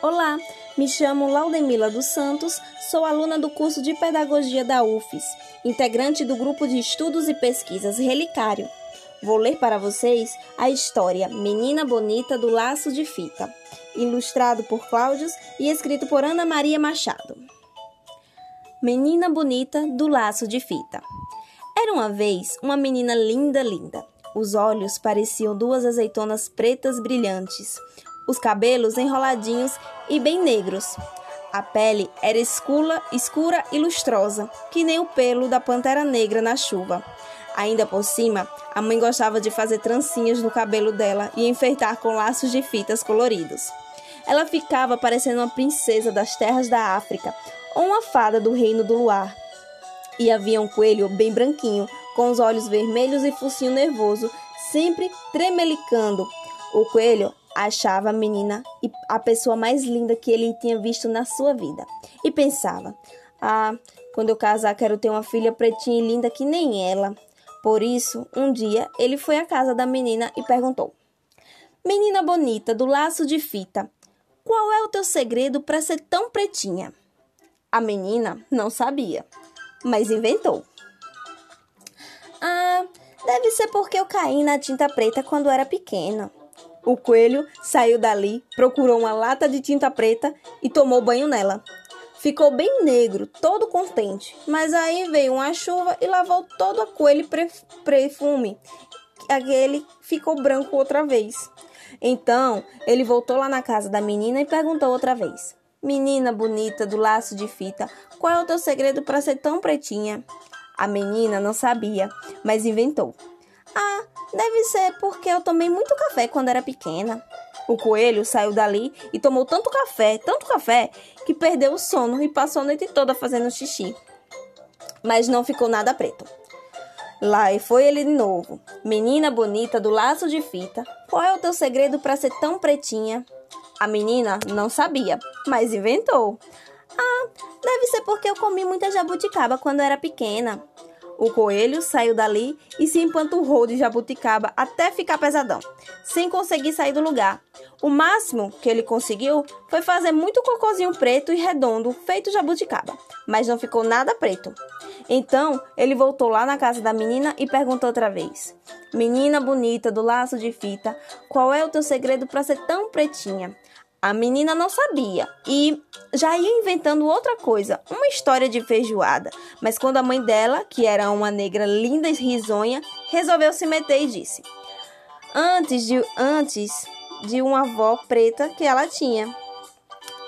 Olá, me chamo Laudemila dos Santos, sou aluna do curso de Pedagogia da UFES, integrante do grupo de estudos e pesquisas Relicário. Vou ler para vocês a história Menina Bonita do Laço de Fita, ilustrado por Cláudios e escrito por Ana Maria Machado. Menina Bonita do Laço de Fita. Era uma vez uma menina linda, linda. Os olhos pareciam duas azeitonas pretas brilhantes, os cabelos enroladinhos e bem negros. A pele era escura, escura e lustrosa, que nem o pelo da pantera negra na chuva. Ainda por cima, a mãe gostava de fazer trancinhas no cabelo dela e enfeitar com laços de fitas coloridos. Ela ficava parecendo uma princesa das terras da África ou uma fada do reino do luar. E havia um coelho bem branquinho, com os olhos vermelhos e focinho nervoso, sempre tremelicando. O coelho achava a menina a pessoa mais linda que ele tinha visto na sua vida. E pensava: Ah, quando eu casar, quero ter uma filha pretinha e linda que nem ela. Por isso, um dia, ele foi à casa da menina e perguntou: Menina bonita do laço de fita, qual é o teu segredo para ser tão pretinha? A menina não sabia, mas inventou. Ah, deve ser porque eu caí na tinta preta quando era pequena. O coelho saiu dali, procurou uma lata de tinta preta e tomou banho nela. Ficou bem negro, todo contente, mas aí veio uma chuva e lavou todo aquele perfume. Aquele ficou branco outra vez. Então ele voltou lá na casa da menina e perguntou outra vez: Menina bonita do laço de fita, qual é o teu segredo para ser tão pretinha? A menina não sabia, mas inventou. Ah, deve ser porque eu tomei muito café quando era pequena. O coelho saiu dali e tomou tanto café, tanto café, que perdeu o sono e passou a noite toda fazendo xixi. Mas não ficou nada preto. Lá e foi ele de novo. Menina bonita do laço de fita, qual é o teu segredo para ser tão pretinha? A menina não sabia, mas inventou. Ah, deve ser porque eu comi muita jabuticaba quando era pequena. O coelho saiu dali e se empanturrou de jabuticaba até ficar pesadão, sem conseguir sair do lugar. O máximo que ele conseguiu foi fazer muito cocôzinho preto e redondo, feito jabuticaba, mas não ficou nada preto. Então ele voltou lá na casa da menina e perguntou outra vez: Menina bonita do laço de fita, qual é o teu segredo para ser tão pretinha? A menina não sabia e já ia inventando outra coisa, uma história de feijoada. Mas quando a mãe dela, que era uma negra linda e risonha, resolveu se meter e disse: Antes de antes de uma avó preta que ela tinha.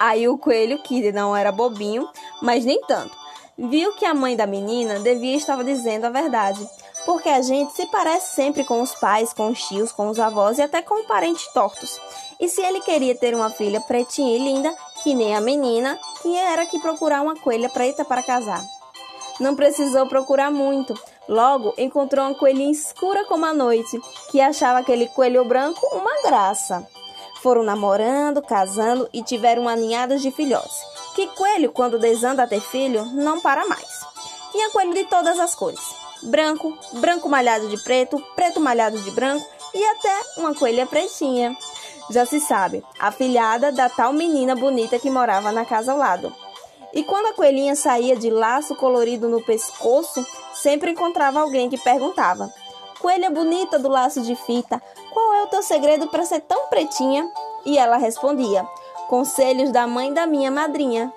Aí o coelho, que não era bobinho, mas nem tanto, viu que a mãe da menina devia estar dizendo a verdade, porque a gente se parece sempre com os pais, com os tios, com os avós e até com parentes tortos. E se ele queria ter uma filha pretinha e linda, que nem a menina, tinha era que procurar uma coelha preta para casar. Não precisou procurar muito. Logo encontrou uma coelhinha escura como a noite, que achava aquele coelho branco uma graça. Foram namorando, casando e tiveram uma ninhada de filhotes. Que coelho, quando desanda a ter filho, não para mais. Tinha coelho de todas as cores: branco, branco malhado de preto, preto malhado de branco e até uma coelha pretinha. Já se sabe, a filhada da tal menina bonita que morava na casa ao lado. E quando a coelhinha saía de laço colorido no pescoço, sempre encontrava alguém que perguntava: Coelha bonita do laço de fita, qual é o teu segredo para ser tão pretinha? E ela respondia: Conselhos da mãe da minha madrinha.